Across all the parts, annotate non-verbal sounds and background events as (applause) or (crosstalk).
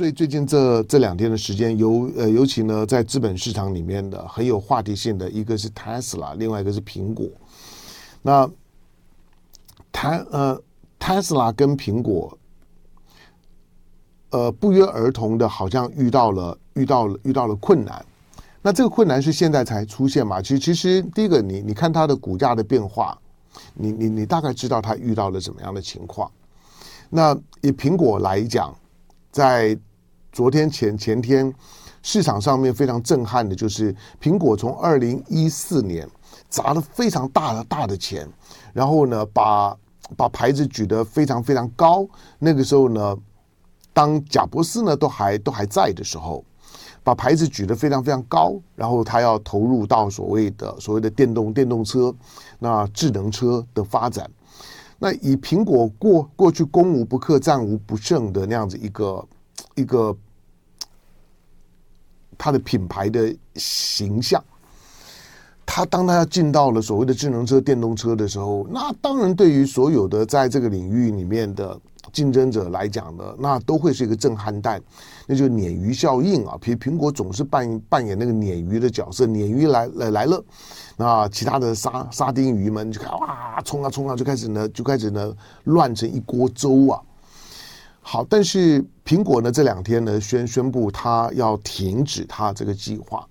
最最近这这两天的时间，尤呃尤其呢，在资本市场里面的很有话题性的一个是 Tesla，另外一个是苹果。那台呃 Tesla 跟苹果，呃不约而同的，好像遇到了遇到了遇到了困难。那这个困难是现在才出现嘛？其实其实第一个，你你看它的股价的变化，你你你大概知道它遇到了怎么样的情况。那以苹果来讲，在昨天前前天，市场上面非常震撼的，就是苹果从二零一四年砸了非常大的大的钱，然后呢，把把牌子举得非常非常高。那个时候呢，当贾伯斯呢都还都还在的时候，把牌子举得非常非常高，然后他要投入到所谓的所谓的电动电动车、那智能车的发展。那以苹果过过去攻无不克、战无不胜的那样子一个一个它的品牌的形象，它当它要进到了所谓的智能车、电动车的时候，那当然对于所有的在这个领域里面的竞争者来讲呢，那都会是一个震撼弹，那就鲶鱼效应啊！苹苹果总是扮扮演那个鲶鱼的角色，鲶鱼来来来了。那其他的沙沙丁鱼们就开哇冲啊冲啊，就开始呢就开始呢乱成一锅粥啊！好，但是苹果呢这两天呢宣宣布它要停止它这个计划。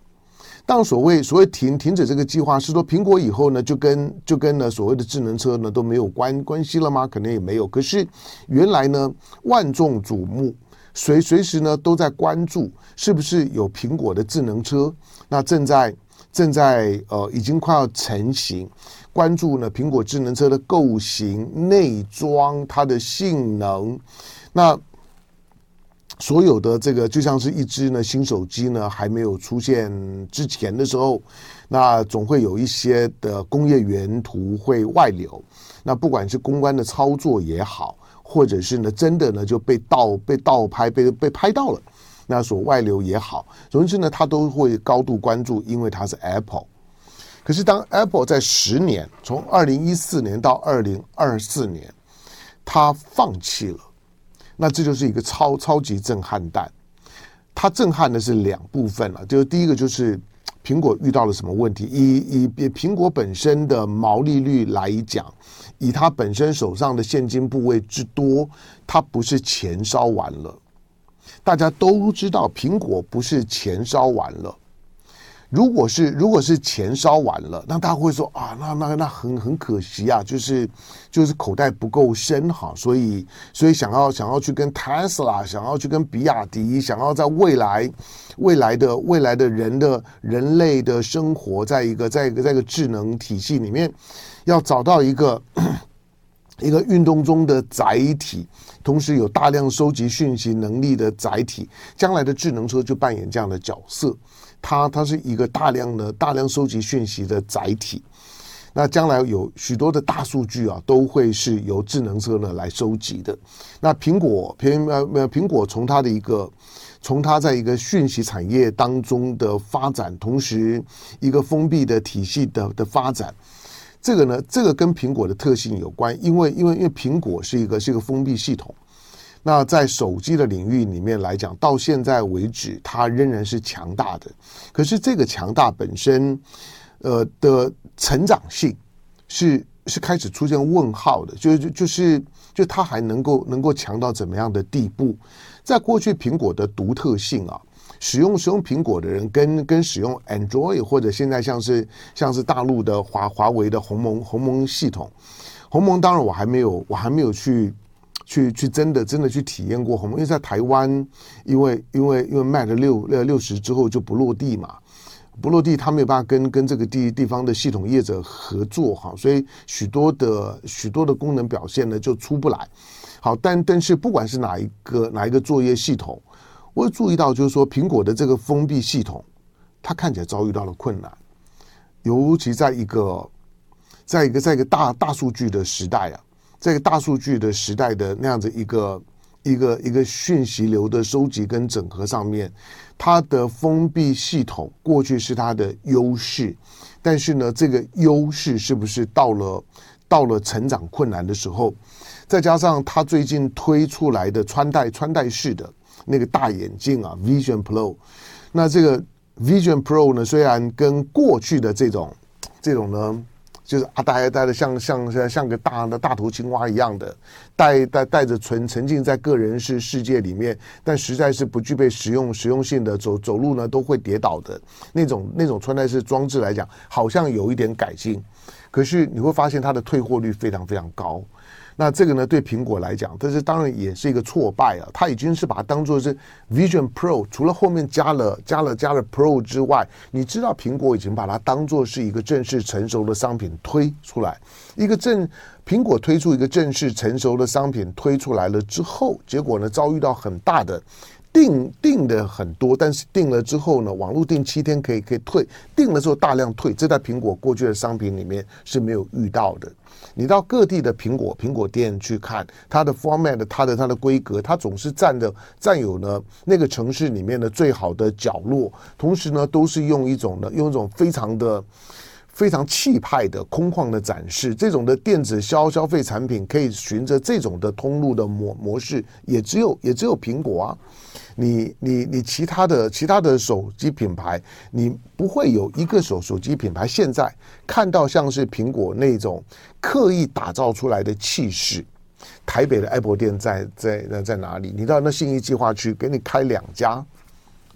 当所谓所谓停停止这个计划，是说苹果以后呢就跟就跟呢所谓的智能车呢都没有关关系了吗？可能也没有。可是原来呢万众瞩目，随随时呢都在关注是不是有苹果的智能车，那正在。正在呃，已经快要成型，关注呢苹果智能车的构型、内装、它的性能。那所有的这个就像是一只呢新手机呢还没有出现之前的时候，那总会有一些的工业原图会外流。那不管是公关的操作也好，或者是呢真的呢就被盗被盗拍被被拍到了。那所外流也好，总之呢，他都会高度关注，因为它是 Apple。可是当 Apple 在十年，从二零一四年到二零二四年，他放弃了，那这就是一个超超级震撼弹。它震撼的是两部分了，就是第一个就是苹果遇到了什么问题？以以以苹果本身的毛利率来讲，以它本身手上的现金部位之多，它不是钱烧完了。大家都知道，苹果不是钱烧完了。如果是如果是钱烧完了，那大家会说啊，那那那很很可惜啊，就是就是口袋不够深哈，所以所以想要想要去跟 Tesla，想要去跟比亚迪，想要在未来未来的未来的人的人类的生活，在一个在一个在一个智能体系里面，要找到一个。(coughs) 一个运动中的载体，同时有大量收集讯息能力的载体，将来的智能车就扮演这样的角色。它它是一个大量的大量收集讯息的载体。那将来有许多的大数据啊，都会是由智能车呢来收集的。那苹果苹呃苹果从它的一个从它在一个讯息产业当中的发展，同时一个封闭的体系的的发展。这个呢，这个跟苹果的特性有关，因为因为因为苹果是一个是一个封闭系统，那在手机的领域里面来讲，到现在为止，它仍然是强大的。可是这个强大本身，呃的成长性是是开始出现问号的，就就就是就它还能够能够强到怎么样的地步？在过去苹果的独特性啊。使用使用苹果的人跟跟使用 Android 或者现在像是像是大陆的华华为的鸿蒙鸿蒙系统，鸿蒙当然我还没有我还没有去去去真的真的去体验过鸿蒙，因为在台湾，因为因为因为 Mate 六六六十之后就不落地嘛，不落地，他没有办法跟跟这个地地方的系统业者合作哈，所以许多的许多的功能表现呢就出不来。好，但但是不管是哪一个哪一个作业系统。我注意到，就是说，苹果的这个封闭系统，它看起来遭遇到了困难，尤其在一个，在一个在一个大大数据的时代啊，在一个大数据的时代的那样子一个一个一个讯息流的收集跟整合上面，它的封闭系统过去是它的优势，但是呢，这个优势是不是到了到了成长困难的时候，再加上它最近推出来的穿戴穿戴式的。那个大眼镜啊，Vision Pro。那这个 Vision Pro 呢，虽然跟过去的这种这种呢。就是啊，呆呆的像像像像个大的大头青蛙一样的，带带带着沉沉浸在个人式世界里面，但实在是不具备实用实用性的，走走路呢都会跌倒的那种那种穿戴式装置来讲，好像有一点改进，可是你会发现它的退货率非常非常高。那这个呢，对苹果来讲，但是当然也是一个挫败啊。它已经是把它当做是 Vision Pro，除了后面加了加了加了 Pro 之外，你知道苹果已经把它当做是一个正式成熟的商品推出来。一个正苹果推出一个正式成熟的商品推出来了之后，结果呢，遭遇到很大的。订订的很多，但是订了之后呢，网络订七天可以可以退，订了之后大量退，这在苹果过去的商品里面是没有遇到的。你到各地的苹果苹果店去看，它的 format，它的它的规格，它总是占的占有呢那个城市里面的最好的角落，同时呢都是用一种呢用一种非常的非常气派的空旷的展示，这种的电子消消费产品可以循着这种的通路的模模式，也只有也只有苹果啊。你你你其他的其他的手机品牌，你不会有一个手手机品牌现在看到像是苹果那种刻意打造出来的气势。台北的 Apple 店在在在在哪里？你到那信义计划区，给你开两家。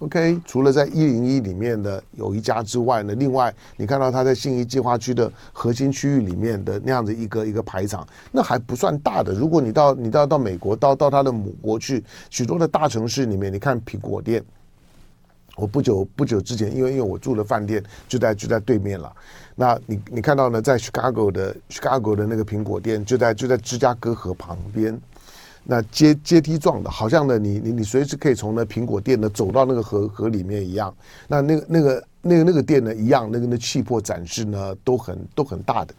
OK，除了在一零一里面的有一家之外呢，另外你看到他在信义计划区的核心区域里面的那样子一个一个排场，那还不算大的。如果你到你到到美国到到他的母国去，许多的大城市里面，你看苹果店，我不久不久之前，因为因为我住的饭店就在就在对面了。那你你看到呢，在 Chicago 的 Chicago 的那个苹果店就在就在芝加哥河旁边。那阶阶梯状的，好像呢，你你你随时可以从那苹果店呢走到那个河河里面一样。那那个那个那个那个店呢一样，那个那气魄展示呢都很都很大的。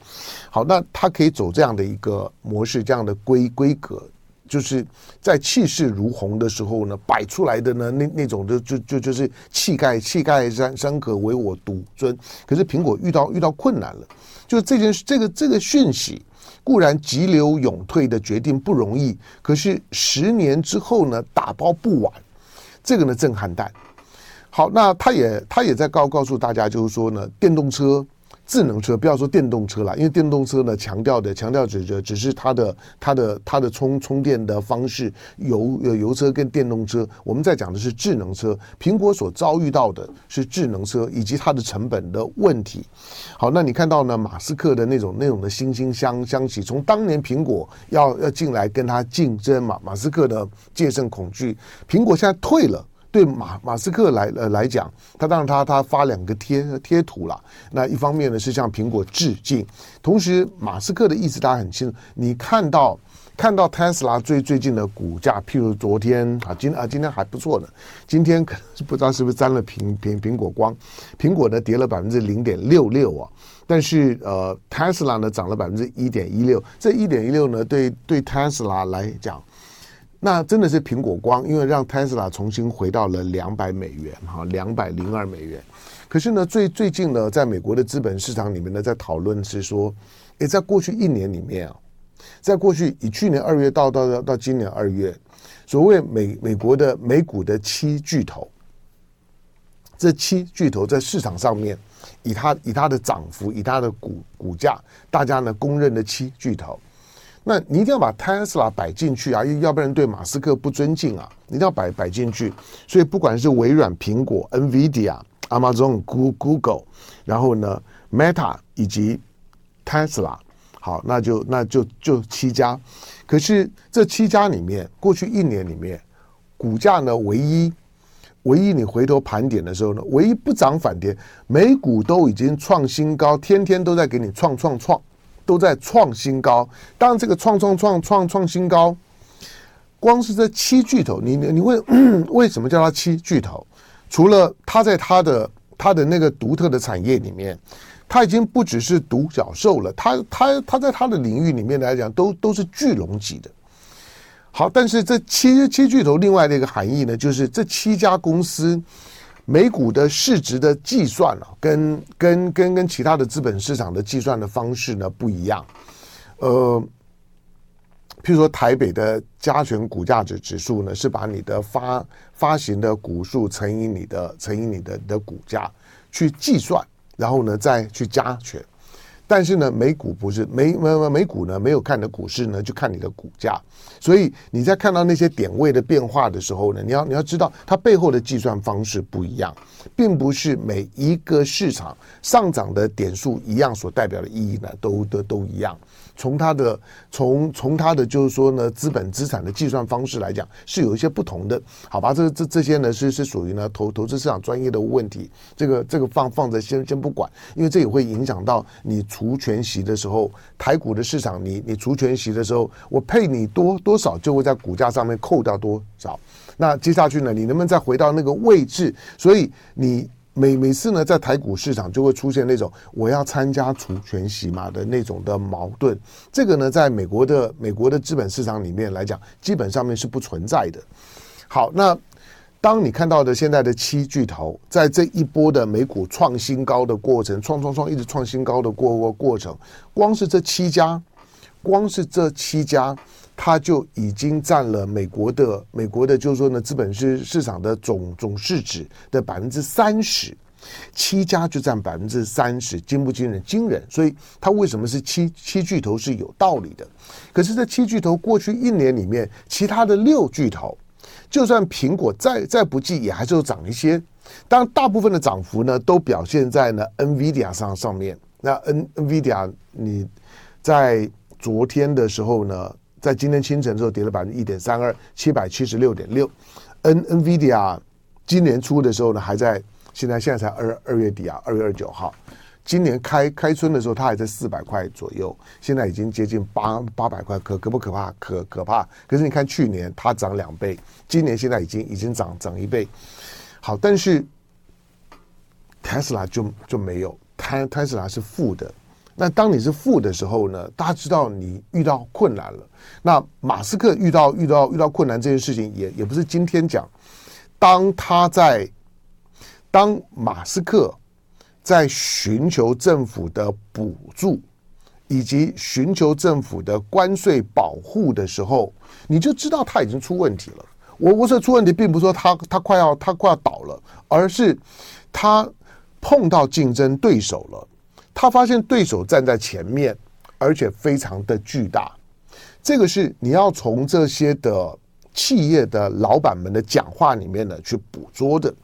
好，那它可以走这样的一个模式，这样的规规格，就是在气势如虹的时候呢，摆出来的呢那那种就就就就是气概气概山山河唯我独尊。可是苹果遇到遇到困难了，就这件这个这个讯息。固然急流勇退的决定不容易，可是十年之后呢，打包不晚，这个呢震撼弹。好，那他也他也在告告诉大家，就是说呢，电动车。智能车不要说电动车了，因为电动车呢强调的强调只只是它的它的它的充充电的方式，油呃油车跟电动车，我们在讲的是智能车。苹果所遭遇到的是智能车以及它的成本的问题。好，那你看到呢，马斯克的那种那种的惺惺相相惜，从当年苹果要要进来跟他竞争嘛，马斯克的戒慎恐惧，苹果现在退了。对马马斯克来呃来讲，他当然他他发两个贴贴图了。那一方面呢是向苹果致敬，同时马斯克的意思大家很清楚。你看到看到特斯拉最最近的股价，譬如昨天啊，今啊今天还不错呢。今天可能是不知道是不是沾了苹苹苹果光，苹果呢跌了百分之零点六六啊，但是呃特斯拉呢涨了百分之一点一六。这一点一六呢，对对特斯拉来讲。那真的是苹果光，因为让 Tesla 重新回到了两百美元，哈，两百零二美元。可是呢，最最近呢，在美国的资本市场里面呢，在讨论是说，诶，在过去一年里面啊，在过去以去年二月到到到今年二月，所谓美美国的美股的七巨头，这七巨头在市场上面，以它以它的涨幅，以它的股股价，大家呢公认的七巨头。那你一定要把特斯拉摆进去啊，要不然对马斯克不尊敬啊！一定要摆摆进去。所以不管是微软、苹果、NVIDIA、Amazon、Google，然后呢，Meta 以及 Tesla，，好，那就那就就七家。可是这七家里面，过去一年里面，股价呢，唯一唯一你回头盘点的时候呢，唯一不涨反跌，美股都已经创新高，天天都在给你创创创。都在创新高，当这个创创创创创新高，光是这七巨头，你你会 (clears throat) 为什么叫它七巨头？除了它在它的它的那个独特的产业里面，它已经不只是独角兽了，它它它在它的领域里面来讲，都都是巨龙级的。好，但是这七七巨头另外的一个含义呢，就是这七家公司。美股的市值的计算啊，跟跟跟跟其他的资本市场的计算的方式呢不一样。呃，譬如说台北的加权股价指指数呢，是把你的发发行的股数乘以你的乘以你的的股价去计算，然后呢再去加权。但是呢，美股不是美美美股呢，没有看的股市呢，就看你的股价。所以你在看到那些点位的变化的时候呢，你要你要知道它背后的计算方式不一样，并不是每一个市场上涨的点数一样所代表的意义呢，都都都一样。从它的从从它的就是说呢，资本资产的计算方式来讲，是有一些不同的，好吧？这这这些呢是是属于呢投投资市场专业的问题，这个这个放放着先先不管，因为这也会影响到你除权息的时候，台股的市场你你除权息的时候，我配你多多少就会在股价上面扣掉多少，那接下去呢，你能不能再回到那个位置？所以你。每每次呢，在台股市场就会出现那种我要参加除权息嘛的那种的矛盾。这个呢，在美国的美国的资本市场里面来讲，基本上面是不存在的。好，那当你看到的现在的七巨头在这一波的美股创新高的过程，创创创一直创新高的过过过程，光是这七家，光是这七家。它就已经占了美国的美国的，就是说呢，资本市市场的总总市值的百分之三十，七家就占百分之三十，惊不惊人？惊人！所以它为什么是七七巨头是有道理的。可是这七巨头过去一年里面，其他的六巨头，就算苹果再再不济，也还是有涨一些。当，大部分的涨幅呢，都表现在呢 NVIDIA 上上面。那 N NVIDIA 你在昨天的时候呢？在今天清晨的时候跌了百分之一点三二，七百七十六点六。N NVIDIA 今年初的时候呢，还在现在现在才二二月底啊，二月二十九号。今年开开春的时候，它还在四百块左右，现在已经接近八八百块，可可不可怕？可可怕。可是你看去年它涨两倍，今年现在已经已经涨涨一倍。好，但是 Tesla 就就没有，Tesla 是负的。那当你是负的时候呢？大家知道你遇到困难了。那马斯克遇到遇到遇到困难这件事情也也不是今天讲。当他在当马斯克在寻求政府的补助以及寻求政府的关税保护的时候，你就知道他已经出问题了。我我说出问题，并不是说他他快要他快要倒了，而是他碰到竞争对手了。他发现对手站在前面，而且非常的巨大。这个是你要从这些的企业的老板们的讲话里面呢去捕捉的。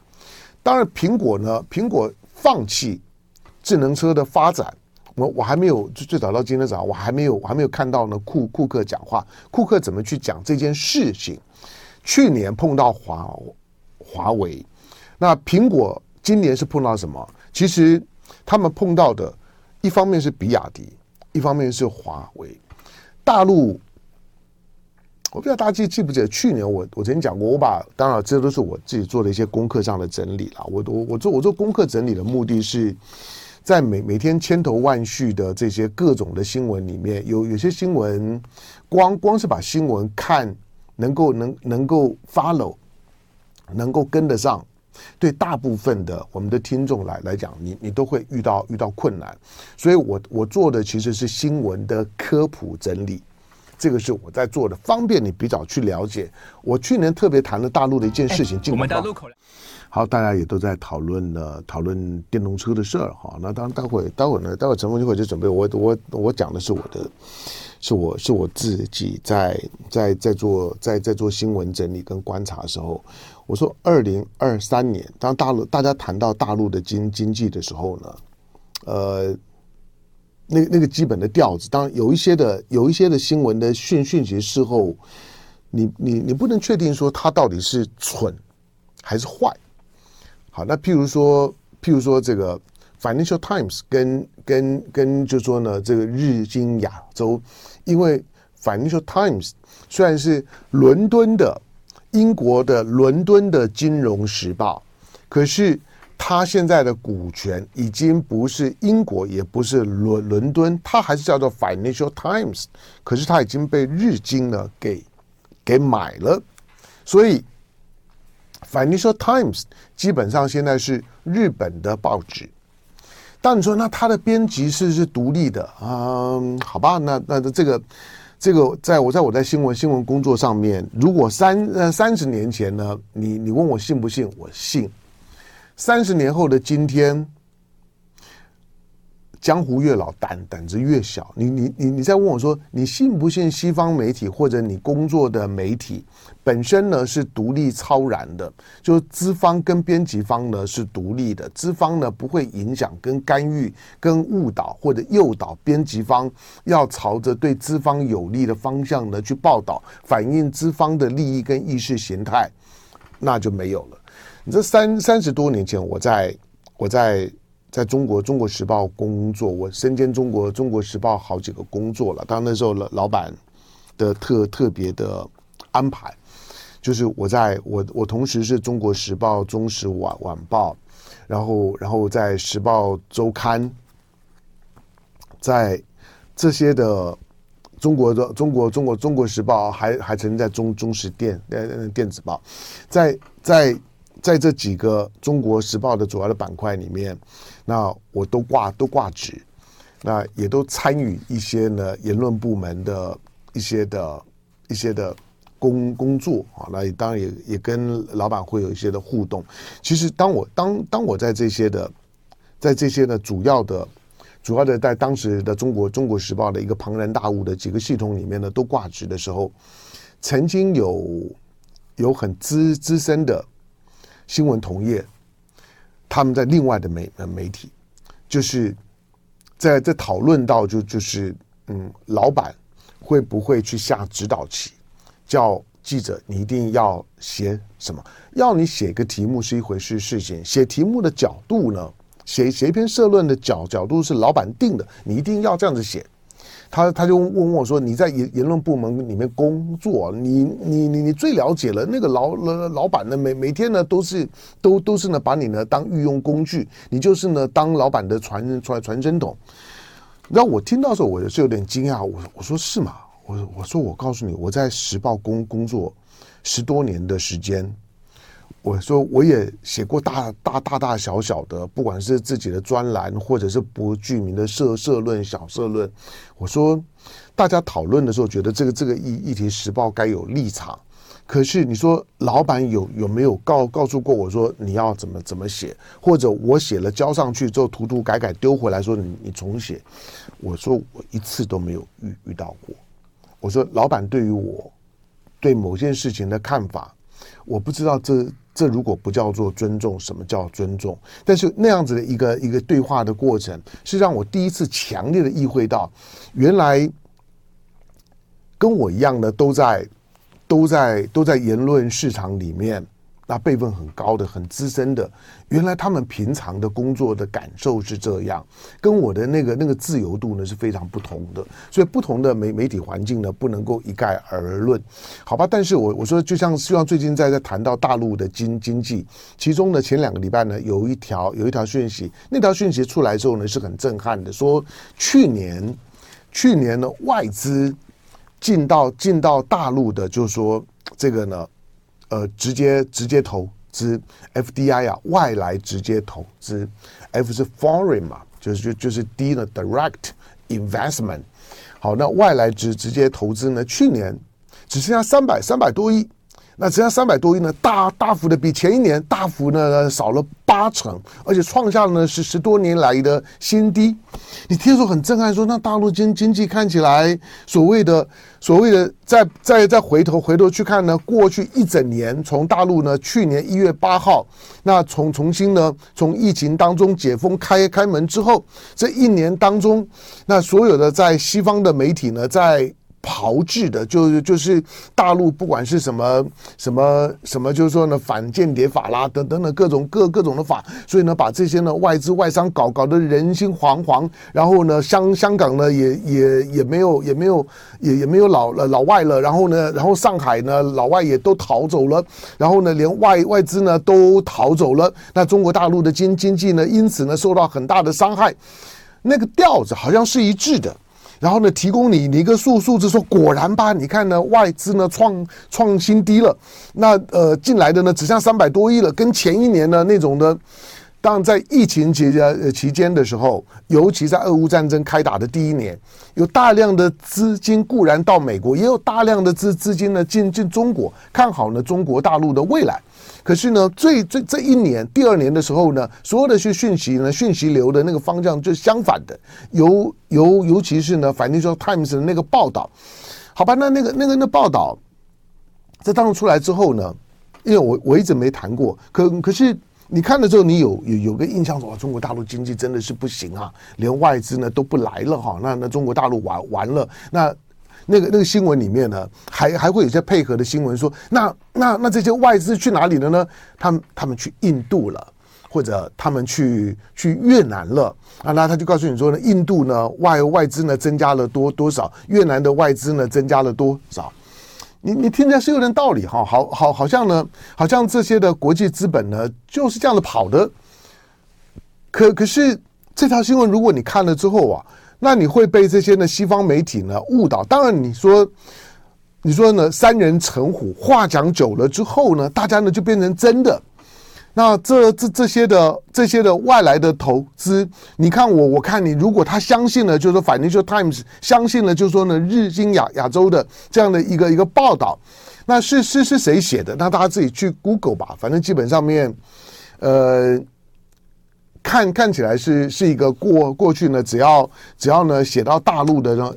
当然，苹果呢，苹果放弃智能车的发展，我我还没有最最早到今天早上，我还没有我还没有看到呢库库克讲话，库克怎么去讲这件事情？去年碰到华华为，那苹果今年是碰到什么？其实他们碰到的。一方面是比亚迪，一方面是华为。大陆，我不知道大家记记不记得，去年我我曾经讲过，我把当然这都是我自己做的一些功课上的整理了。我我我做我做功课整理的目的是，在每每天千头万绪的这些各种的新闻里面，有有些新闻，光光是把新闻看，能够能能够 follow，能够跟得上。对大部分的我们的听众来来讲，你你都会遇到遇到困难，所以我我做的其实是新闻的科普整理，这个是我在做的，方便你比较去了解。我去年特别谈了大陆的一件事情，我们大陆口好，大家也都在讨论呢，讨论电动车的事儿哈。那当然待会待会呢，待会陈峰就会就准备我我我讲的是我的，是我是我自己在在在做在在做新闻整理跟观察的时候。我说，二零二三年，当大陆大家谈到大陆的经经济的时候呢，呃，那那个基本的调子，当然有一些的有一些的新闻的讯讯息事后，你你你不能确定说他到底是蠢还是坏。好，那譬如说，譬如说这个 Financial Times 跟跟跟，就说呢，这个日经亚洲，因为 Financial Times 虽然是伦敦的。英国的伦敦的《金融时报》，可是它现在的股权已经不是英国，也不是伦伦敦，它还是叫做《Financial Times》，可是它已经被日经呢给给买了，所以《Financial Times》基本上现在是日本的报纸。但你说那它的编辑是是独立的啊、好吧，那那这个。这个在我在我在新闻新闻工作上面，如果三呃三十年前呢，你你问我信不信，我信。三十年后的今天。江湖越老，胆胆子越小。你你你你在问我说，你信不信西方媒体或者你工作的媒体本身呢是独立超然的？就是资方跟编辑方呢是独立的，资方呢不会影响、跟干预、跟误导或者诱导编辑方要朝着对资方有利的方向呢去报道，反映资方的利益跟意识形态，那就没有了。你这三三十多年前，我在我在。在中国《中国时报》工作，我身兼中国《中国时报》好几个工作了。当那时候老老板的特特别的安排，就是我在我我同时是中国时报、中时晚晚报，然后然后在时报周刊，在这些的中国的中国中国中国时报还还曾经在中中时电电电子报，在在在这几个中国时报的主要的板块里面。那我都挂都挂职，那也都参与一些呢言论部门的一些的一些的工工作啊，那当然也也跟老板会有一些的互动。其实当我当当我在这些的在这些的主要的主要的在当时的中国中国时报的一个庞然大物的几个系统里面呢都挂职的时候，曾经有有很资资深的新闻同业。他们在另外的媒媒体，就是在在讨论到就就是嗯，老板会不会去下指导棋，叫记者你一定要写什么？要你写个题目是一回事事情，写题目的角度呢，写写一篇社论的角角度是老板定的，你一定要这样子写。他他就问我说：“你在言言论部门里面工作，你你你你最了解了那个老老老板呢？每每天呢都是都都是呢把你呢当御用工具，你就是呢当老板的传传传声筒。”然后我听到的时候，我是有点惊讶。我我说是吗？我我说我告诉你，我在时报工工作十多年的时间。我说我也写过大大大大小小的，不管是自己的专栏，或者是不具名的社社论、小社论。我说大家讨论的时候，觉得这个这个议议题时报该有立场。可是你说老板有有没有告告诉过我说你要怎么怎么写，或者我写了交上去之后涂涂改改丢回来说你你重写？我说我一次都没有遇遇到过。我说老板对于我对某件事情的看法，我不知道这。这如果不叫做尊重，什么叫尊重？但是那样子的一个一个对话的过程，是让我第一次强烈的意会到，原来跟我一样的都在都在都在言论市场里面。那辈分很高的、很资深的，原来他们平常的工作的感受是这样，跟我的那个那个自由度呢是非常不同的。所以不同的媒媒体环境呢，不能够一概而论，好吧？但是我我说，就像希望最近在在谈到大陆的经经济，其中呢前两个礼拜呢有一条有一条讯息，那条讯息出来之后呢是很震撼的，说去年去年呢外资进到进到大陆的，就是说这个呢。呃，直接直接投资，FDI 啊，外来直接投资，F 是 foreign 嘛，就是就就是 D 呢，direct investment。好，那外来直直接投资呢，去年只剩下三百三百多亿。那只要三百多亿呢，大大幅的比前一年大幅呢少了八成，而且创下了呢是十多年来的新低。你听说很震撼，说那大陆经经济看起来所谓的所谓的再再再回头回头去看呢，过去一整年从大陆呢去年一月八号那从重新呢从疫情当中解封开开门之后，这一年当中，那所有的在西方的媒体呢在。炮制的，就是就是大陆不管是什么什么什么，就是说呢反间谍法啦，等等等各种各各种的法，所以呢把这些呢外资外商搞搞得人心惶惶，然后呢香香港呢也也也没有也没有也也没有老老外了，然后呢然后上海呢老外也都逃走了，然后呢连外外资呢都逃走了，那中国大陆的经经济呢因此呢受到很大的伤害，那个调子好像是一致的。然后呢，提供你你一个数数字说，果然吧，你看呢，外资呢创创新低了，那呃进来的呢只剩三百多亿了，跟前一年呢那种的当然在疫情期间期间的时候，尤其在俄乌战争开打的第一年，有大量的资金固然到美国，也有大量的资资金呢进进中国，看好呢中国大陆的未来。可是呢，最最这一年第二年的时候呢，所有的讯讯息呢，讯息流的那个方向就相反的，尤尤尤其是呢反正说 Times 的那个报道，好吧，那那个那个那报道在当中出来之后呢，因为我我一直没谈过，可可是 (clears throat) 你看了之后，你有有有个印象说，中国大陆经济真的是不行啊，连外资呢都不来了哈，那那中国大陆完完了那。那个那个新闻里面呢，还还会有些配合的新闻说，那那那这些外资去哪里了呢？他们他们去印度了，或者他们去去越南了啊？那他就告诉你说呢，印度呢外外资呢增加了多多少？越南的外资呢增加了多少？你你听起来是有点道理哈，好好好像呢，好像这些的国际资本呢就是这样的跑的。可可是这条新闻如果你看了之后啊。那你会被这些呢西方媒体呢误导。当然，你说，你说呢，三人成虎，话讲久了之后呢，大家呢就变成真的。那这这这些的这些的外来的投资，你看我，我看你，如果他相信了，就是说 Financial Times 相信了，就是说呢，日经亚亚洲的这样的一个一个报道，那是是是谁写的？那大家自己去 Google 吧。反正基本上面，呃。看看起来是是一个过过去呢，只要只要呢写到大陆的呢，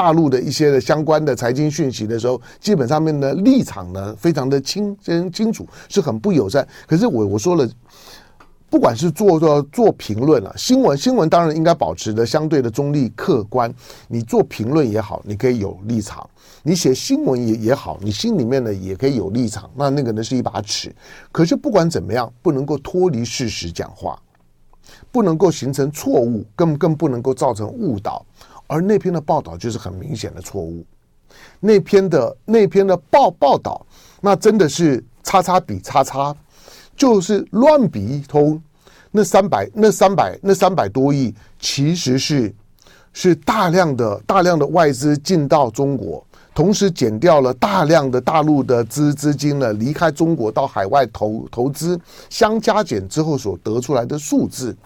大陆的一些的相关的财经讯息的时候，基本上面的立场呢非常的清清清楚，是很不友善。可是我我说了，不管是做做做评论啊，新闻新闻当然应该保持的相对的中立客观。你做评论也好，你可以有立场；你写新闻也也好，你心里面呢也可以有立场。那那个呢是一把尺。可是不管怎么样，不能够脱离事实讲话。不能够形成错误，更更不能够造成误导，而那篇的报道就是很明显的错误。那篇的那篇的报报道，那真的是叉叉比叉叉，就是乱比一通。那三百那三百那三百多亿，其实是是大量的大量的外资进到中国，同时减掉了大量的大陆的资资金呢离开中国到海外投投资，相加减之后所得出来的数字。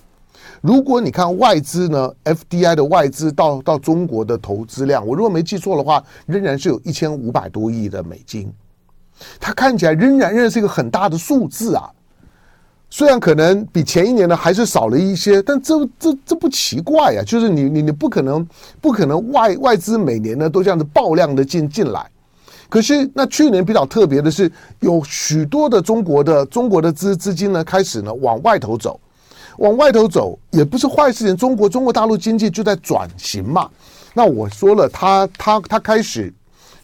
如果你看外资呢，FDI 的外资到到中国的投资量，我如果没记错的话，仍然是有一千五百多亿的美金。它看起来仍然仍然是一个很大的数字啊。虽然可能比前一年呢还是少了一些，但这这这不奇怪啊。就是你你你不可能不可能外外资每年呢都这样子爆量的进进来。可是那去年比较特别的是，有许多的中国的中国的资资金呢开始呢往外头走。往外头走也不是坏事情，中国中国大陆经济就在转型嘛。那我说了，他他他开始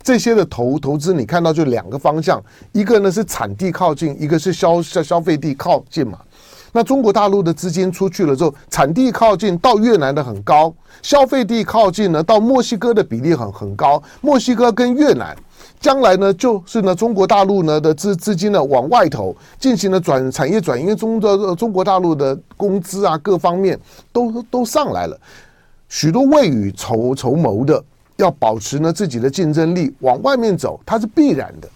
这些的投投资，你看到就两个方向，一个呢是产地靠近，一个是消消消费地靠近嘛。那中国大陆的资金出去了之后，产地靠近到越南的很高，消费地靠近呢到墨西哥的比例很很高，墨西哥跟越南。将来呢，就是呢，中国大陆呢的资资金呢往外头进行了转产业转移，因为中的中国大陆的工资啊各方面都都上来了，许多未雨绸绸缪的要保持呢自己的竞争力往外面走，它是必然的。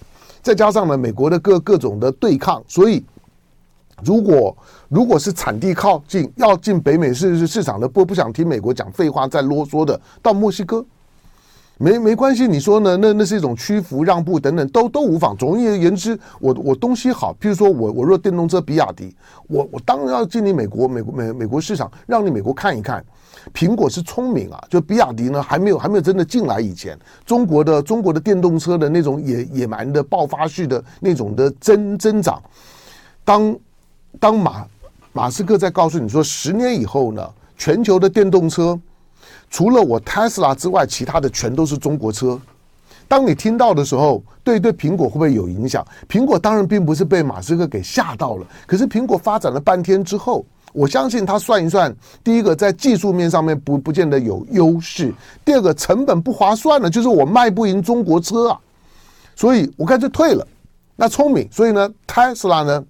再加上呢美国的各各种的对抗，所以如果如果是产地靠近要进北美市市场的，不不想听美国讲废话再啰嗦的，到墨西哥。没没关系，你说呢？那那是一种屈服、让步等等，都都无妨。总而言之，我我东西好，譬如说我我若电动车比亚迪，我我当然要进你美国美国美美国市场，让你美国看一看。苹果是聪明啊，就比亚迪呢还没有还没有真的进来以前，中国的中国的电动车的那种野野蛮的爆发式的那种的增增长，当当马马斯克在告诉你说，十年以后呢，全球的电动车。除了我特斯拉之外，其他的全都是中国车。当你听到的时候，对对，苹果会不会有影响？苹果当然并不是被马斯克给吓到了，可是苹果发展了半天之后，我相信他算一算，第一个在技术面上面不不见得有优势，第二个成本不划算了，就是我卖不赢中国车啊，所以我干脆退了。那聪明，所以呢，特斯拉呢，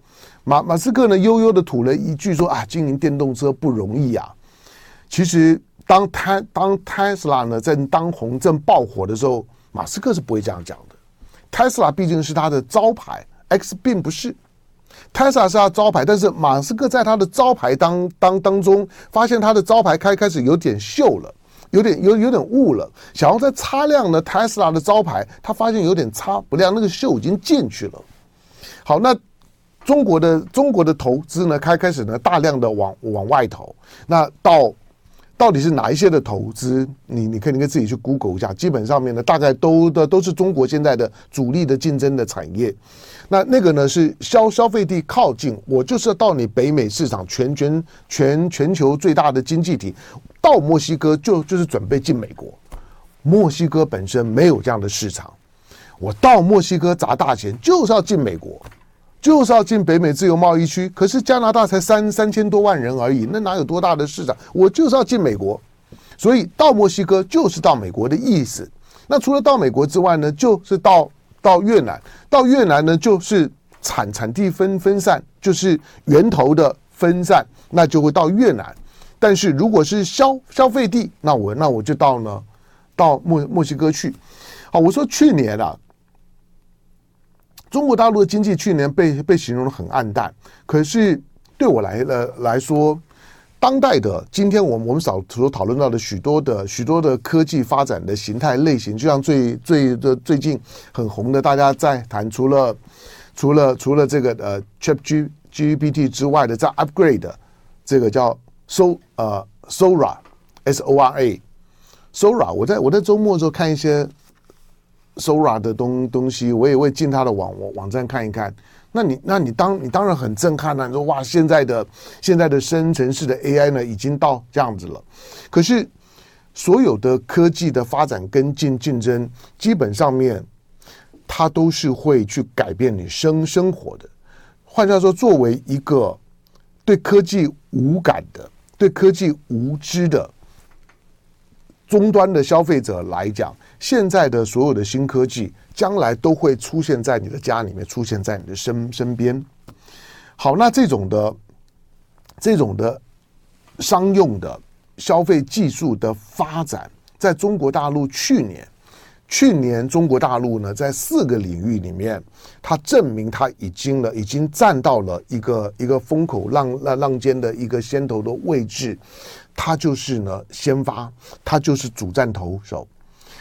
马马斯克呢悠悠的吐了一句说啊，经营电动车不容易啊，其实。当特当特斯拉呢在当红正爆火的时候，马斯克是不会这样讲的。特斯拉毕竟是他的招牌，X 并不是。Tesla 是他招牌，但是马斯克在他的招牌当当当中，发现他的招牌开开始有点锈了，有点有有点雾了，想要再擦亮呢 Tesla 的招牌，他发现有点擦不亮，那个锈已经进去了。好，那中国的中国的投资呢，开开始呢大量的往往外投，那到。到底是哪一些的投资？你你可以你自己去 Google 一下，基本上面呢，大概都的都是中国现在的主力的竞争的产业。那那个呢是消消费地靠近，我就是要到你北美市场，全全全全球最大的经济体，到墨西哥就就是准备进美国。墨西哥本身没有这样的市场，我到墨西哥砸大钱就是要进美国。就是要进北美自由贸易区，可是加拿大才三三千多万人而已，那哪有多大的市场？我就是要进美国，所以到墨西哥就是到美国的意思。那除了到美国之外呢，就是到到越南，到越南呢就是产产地分分散，就是源头的分散，那就会到越南。但是如果是消消费地，那我那我就到呢，到墨墨西哥去。好，我说去年啊。中国大陆的经济去年被被形容的很暗淡，可是对我来了来说，当代的今天我们我们少所讨论到的许多的许多的科技发展的形态类型，就像最最的最近很红的，大家在谈除了除了除了这个呃 ChatGPT 之外的，在 upgrade 这个叫 So 呃 Sora S O R A Sora，我在我在周末的时候看一些。Sora 的东东西，我也会进他的网网站看一看。那你，那你当你当然很震撼了。你说哇，现在的现在的生成式的 AI 呢，已经到这样子了。可是所有的科技的发展跟竞竞争，基本上面它都是会去改变你生生活的。换句话说，作为一个对科技无感的、对科技无知的终端的消费者来讲。现在的所有的新科技，将来都会出现在你的家里面，出现在你的身身边。好，那这种的这种的商用的消费技术的发展，在中国大陆去年，去年中国大陆呢，在四个领域里面，它证明它已经了，已经站到了一个一个风口浪浪浪尖的一个先头的位置。它就是呢，先发，它就是主战投手。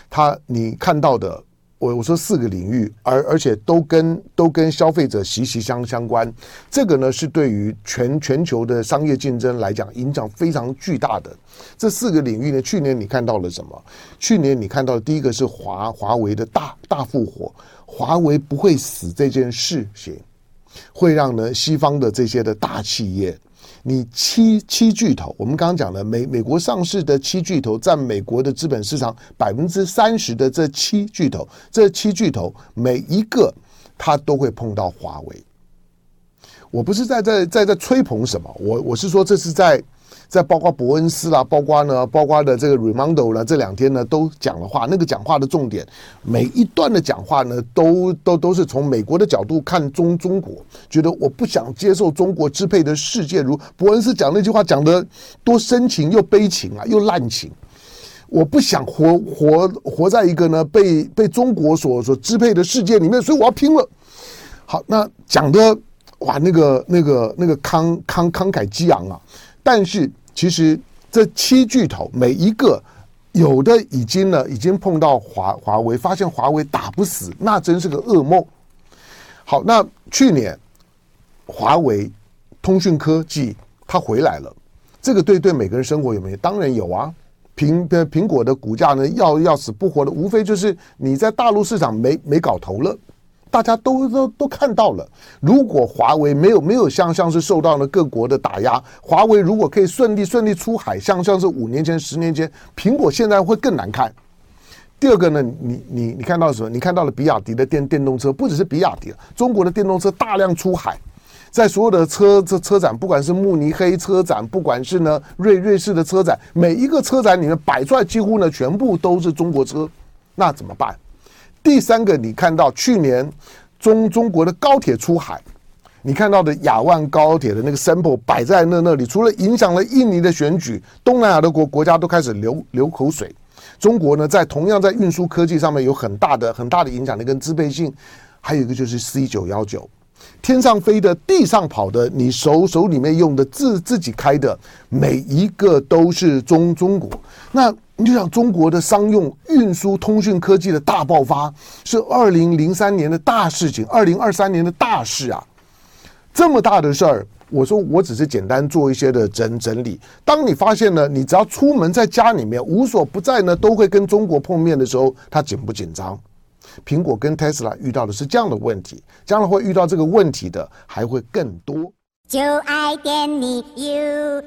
他你看到的，我我说四个领域，而而且都跟都跟消费者息息相相关。这个呢是对于全全球的商业竞争来讲影响非常巨大的。这四个领域呢，去年你看到了什么？去年你看到的第一个是华华为的大大复活，华为不会死这件事情，会让呢西方的这些的大企业。你七七巨头，我们刚刚讲了美美国上市的七巨头，占美国的资本市场百分之三十的这七巨头，这七巨头每一个他都会碰到华为。我不是在在在在吹捧什么，我我是说这是在。在包括伯恩斯啦，包括呢，包括的这个 Raimondo 呢，这两天呢都讲了话。那个讲话的重点，每一段的讲话呢，都都都是从美国的角度看中中国，觉得我不想接受中国支配的世界。如伯恩斯讲那句话讲得多深情又悲情啊，又滥情。我不想活活活在一个呢被被中国所所支配的世界里面，所以我要拼了。好，那讲的哇，那个那个那个慷慷慷慨激昂啊，但是。其实这七巨头每一个有的已经呢，已经碰到华华为，发现华为打不死，那真是个噩梦。好，那去年华为通讯科技它回来了，这个对对每个人生活有没有？当然有啊。苹苹果的股价呢，要要死不活的，无非就是你在大陆市场没没搞头了。大家都都都看到了，如果华为没有没有像像是受到了各国的打压，华为如果可以顺利顺利出海，像像是五年前、十年前，苹果现在会更难看。第二个呢，你你你看到什么？你看到了比亚迪的电电动车，不只是比亚迪，中国的电动车大量出海，在所有的车车车展，不管是慕尼黑车展，不管是呢瑞瑞士的车展，每一个车展里面摆出来几乎呢全部都是中国车，那怎么办？第三个，你看到去年中中国的高铁出海，你看到的亚万高铁的那个 sample 摆在那那里，除了影响了印尼的选举，东南亚的国国家都开始流流口水。中国呢，在同样在运输科技上面有很大的很大的影响力跟支配性。还有一个就是 C 九幺九天上飞的、地上跑的，你手手里面用的、自自己开的，每一个都是中中国。那你就想，中国的商用、运输、通讯科技的大爆发，是二零零三年的大事情，二零二三年的大事啊！这么大的事儿，我说我只是简单做一些的整整理。当你发现呢，你只要出门在家里面无所不在呢，都会跟中国碰面的时候，他紧不紧张？苹果跟 tesla 遇到的是这样的问题将来会遇到这个问题的还会更多。就爱你 ufo